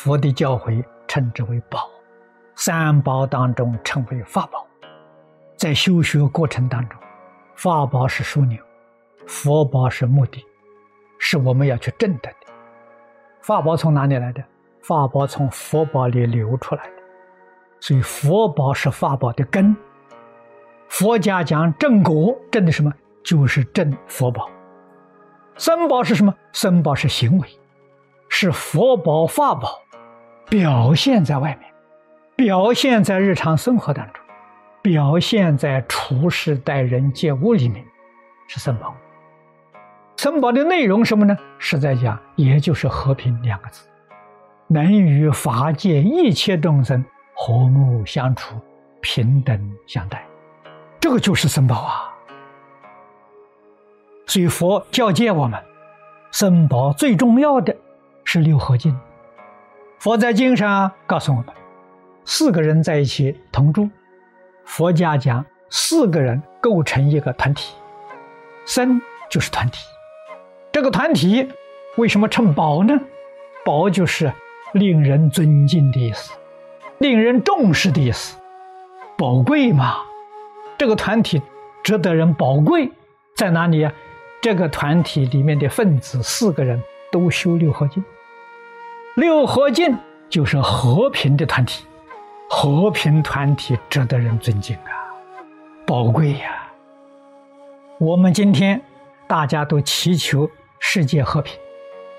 佛的教诲称之为宝，三宝当中称为法宝。在修学过程当中，法宝是枢纽，佛宝是目的，是我们要去证得的。法宝从哪里来的？法宝从佛宝里流出来的，所以佛宝是法宝的根。佛家讲正果，正的什么？就是正佛宝。僧宝是什么？僧宝是行为，是佛宝法宝，表现在外面，表现在日常生活当中。表现在处事待人接物里面，是僧宝。僧宝的内容什么呢？实在讲，也就是和平两个字，能与法界一切众生和睦相处，平等相待，这个就是僧宝啊。所以佛教诫我们，僧宝最重要的是六合敬。佛在经上告诉我们，四个人在一起同住。佛家讲，四个人构成一个团体，僧就是团体。这个团体为什么称宝呢？宝就是令人尊敬的意思，令人重视的意思，宝贵嘛。这个团体值得人宝贵在哪里呀？这个团体里面的分子四个人都修六合敬，六合敬就是和平的团体。和平团体值得人尊敬啊，宝贵呀！我们今天大家都祈求世界和平，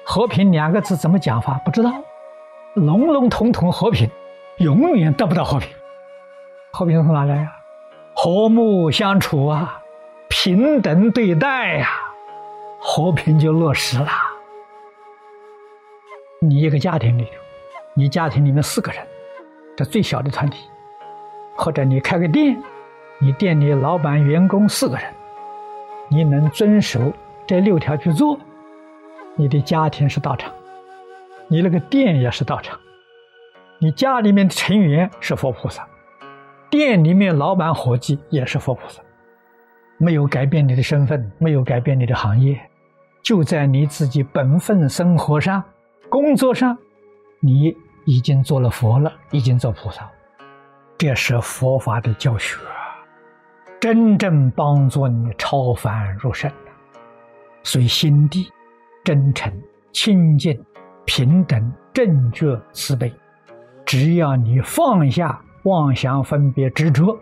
和平两个字怎么讲法？不知道，笼笼统统和平，永远得不到和平。和平从哪来呀？和睦相处啊，平等对待呀，和平就落实了。你一个家庭里头，你家庭里面四个人。这最小的团体，或者你开个店，你店里老板、员工四个人，你能遵守这六条去做，你的家庭是道场，你那个店也是道场，你家里面的成员是佛菩萨，店里面老板、伙计也是佛菩萨，没有改变你的身份，没有改变你的行业，就在你自己本分生活上、工作上，你。已经做了佛了，已经做菩萨，这是佛法的教学，真正帮助你超凡入圣所以心地真诚、清净、平等、正觉、慈悲，只要你放下妄想、分别、执着，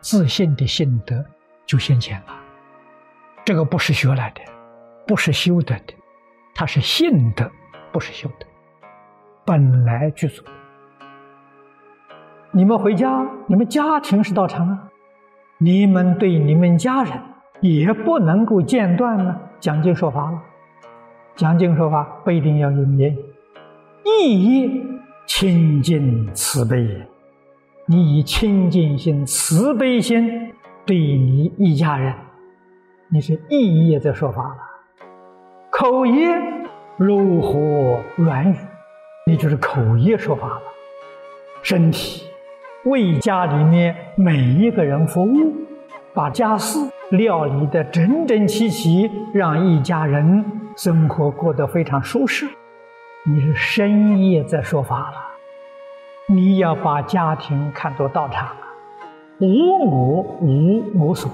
自信的心德就现前了。这个不是学来的，不是修得的，它是信德，不是修的。本来具足。你们回家，你们家庭是道场啊，你们对你们家人也不能够间断呢讲经说法了。讲经说法不一定要有言语，意义清净慈悲，你以清净心、慈悲心对你一家人，你是意义在说法了。口言如何软语？你就是口业说法了，身体为家里面每一个人服务，把家事料理的整整齐齐，让一家人生活过得非常舒适。你是深夜在说法了，你要把家庭看作道场，无我无我所，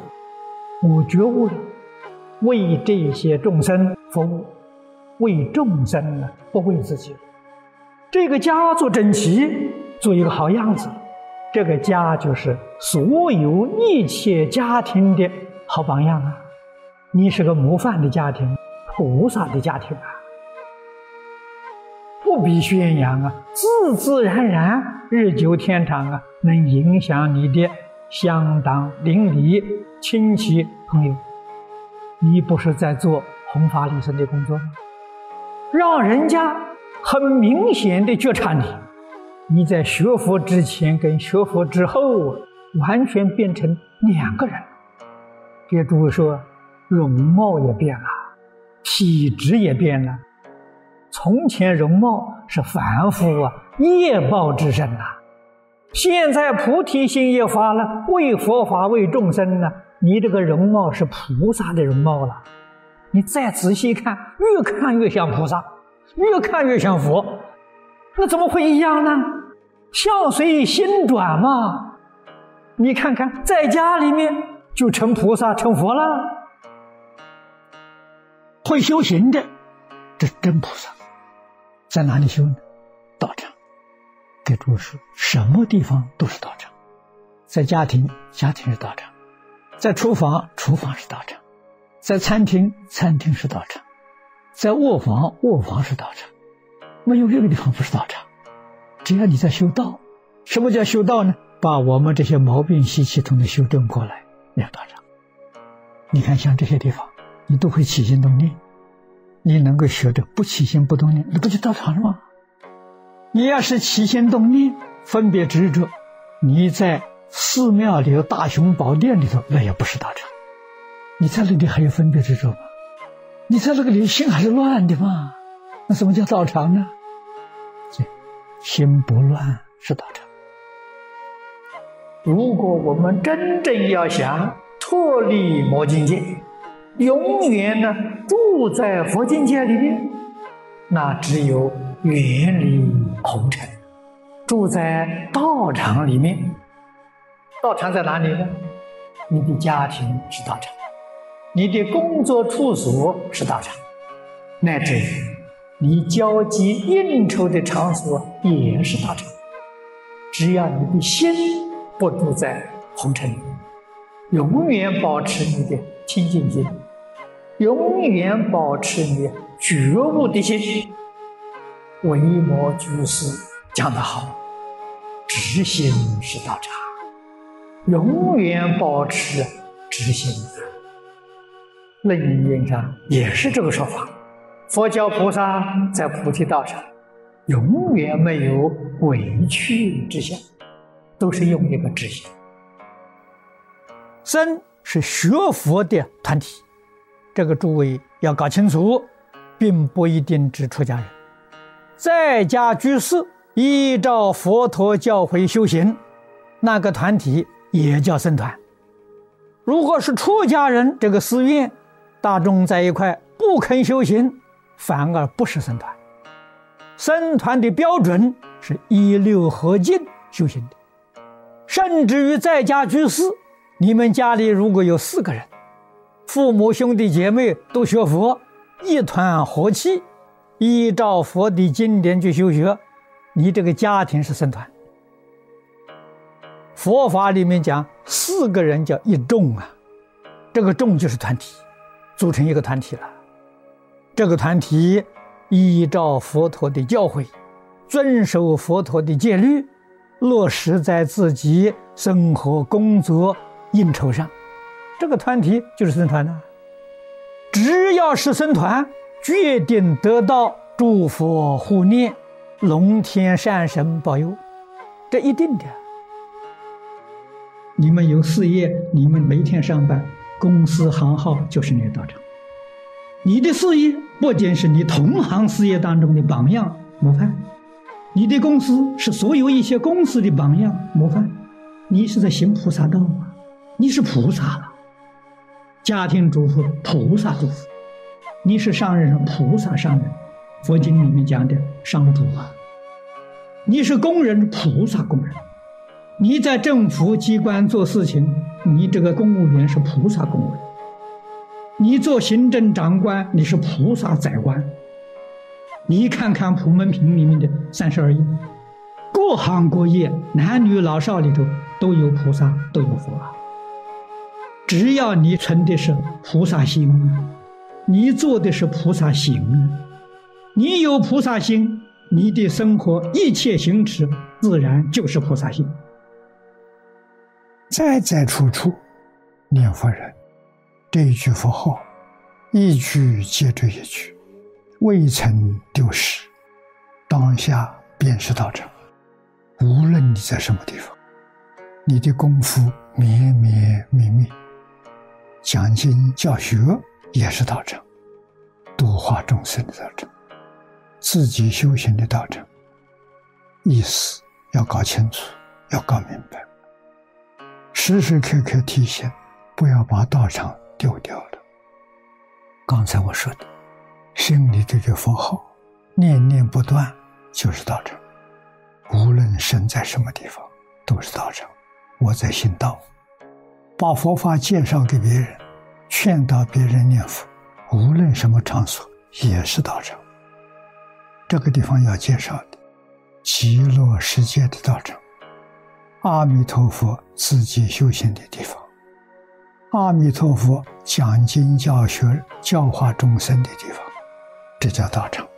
我觉悟了，为这些众生服务，为众生呢，不为自己。这个家做整齐，做一个好样子，这个家就是所有一切家庭的好榜样啊！你是个模范的家庭，菩萨的家庭啊，不必宣扬啊，自自然然，日久天长啊，能影响你的相当邻里亲戚朋友。你不是在做弘法利生的工作吗？让人家。很明显的觉察你，你在学佛之前跟学佛之后完全变成两个人。给诸位说，容貌也变了，体质也变了。从前容貌是凡夫啊，业报之身呐。现在菩提心也发了，为佛法为众生呢。你这个容貌是菩萨的容貌了。你再仔细看，越看越像菩萨。越看越像佛，那怎么会一样呢？孝随心转嘛。你看看，在家里面就成菩萨、成佛了。会修行的，这真菩萨。在哪里修呢？道场。给诸位说，什么地方都是道场。在家庭，家庭是道场；在厨房，厨房是道场；在餐厅，餐厅是道场；在卧房，卧房是道场。没有一个地方不是道场。只要你在修道，什么叫修道呢？把我们这些毛病习气统统修正过来，那道场。你看，像这些地方，你都会起心动念，你能够学的不起心不动念，那不就道场了吗？你要是起心动念、分别执着，你在寺庙里头、大雄宝殿里头，那也不是道场。你在那里还有分别执着吗？你在那个里心还是乱的嘛？那什么叫道场呢？心不乱是道场。如果我们真正要想脱离魔境界，永远呢住在佛境界里面，那只有远离红尘，住在道场里面。道场在哪里呢？你的家庭是道场，你的工作处所是道场，乃至于你交际应酬的场所也是道场。只要你的心。不住在红尘里，永远保持你的清净心，永远保持你觉悟的心。维摩居士讲得好：“执心是道场，永远保持执心。”楞严上也是这个说法。佛教菩萨在菩提道上，永远没有委屈之相。都是用一个执行。僧是学佛的团体，这个诸位要搞清楚，并不一定指出家人，在家居士依照佛陀教诲修行，那个团体也叫僧团。如果是出家人，这个寺院大众在一块不肯修行，反而不是僧团。僧团的标准是一六合敬修行的。甚至于在家居士，你们家里如果有四个人，父母兄弟姐妹都学佛，一团和气，依照佛的经典去修学，你这个家庭是僧团。佛法里面讲四个人叫一众啊，这个众就是团体，组成一个团体了。这个团体依照佛陀的教诲，遵守佛陀的戒律。落实在自己生活、工作、应酬上，这个团体就是僧团呢。只要是僧团，决定得到诸佛护念、龙天善神保佑，这一定的。你们有事业，你们每天上班，公司行号就是你的道场。你的事业不仅是你同行事业当中的榜样模范。你的公司是所有一些公司的榜样模范，你是在行菩萨道啊，你是菩萨了。家庭主妇菩萨主妇，你是商人菩萨商人，佛经里面讲的商主啊。你是工人菩萨工人，你在政府机关做事情，你这个公务员是菩萨公务员，你做行政长官你是菩萨宰官。你看看《普门品》里面的三十二页，各行各业、男女老少里头都有菩萨，都有佛啊。只要你存的是菩萨心，你做的是菩萨行，你有菩萨心，你的生活一切行持自然就是菩萨心。在在处处念佛人，这一句佛号，一句接着一句。未曾丢失，当下便是道场。无论你在什么地方，你的功夫绵绵密密，讲经教学也是道场，度化众生的道场，自己修行的道场。意思要搞清楚，要搞明白，时时刻刻提醒，不要把道场丢掉了。刚才我说的。心里这个佛号，念念不断，就是道场。无论身在什么地方，都是道场。我在行道，把佛法介绍给别人，劝导别人念佛，无论什么场所，也是道场。这个地方要介绍的，极乐世界的道场，阿弥陀佛自己修行的地方，阿弥陀佛讲经教学、教化众生的地方，这叫道场。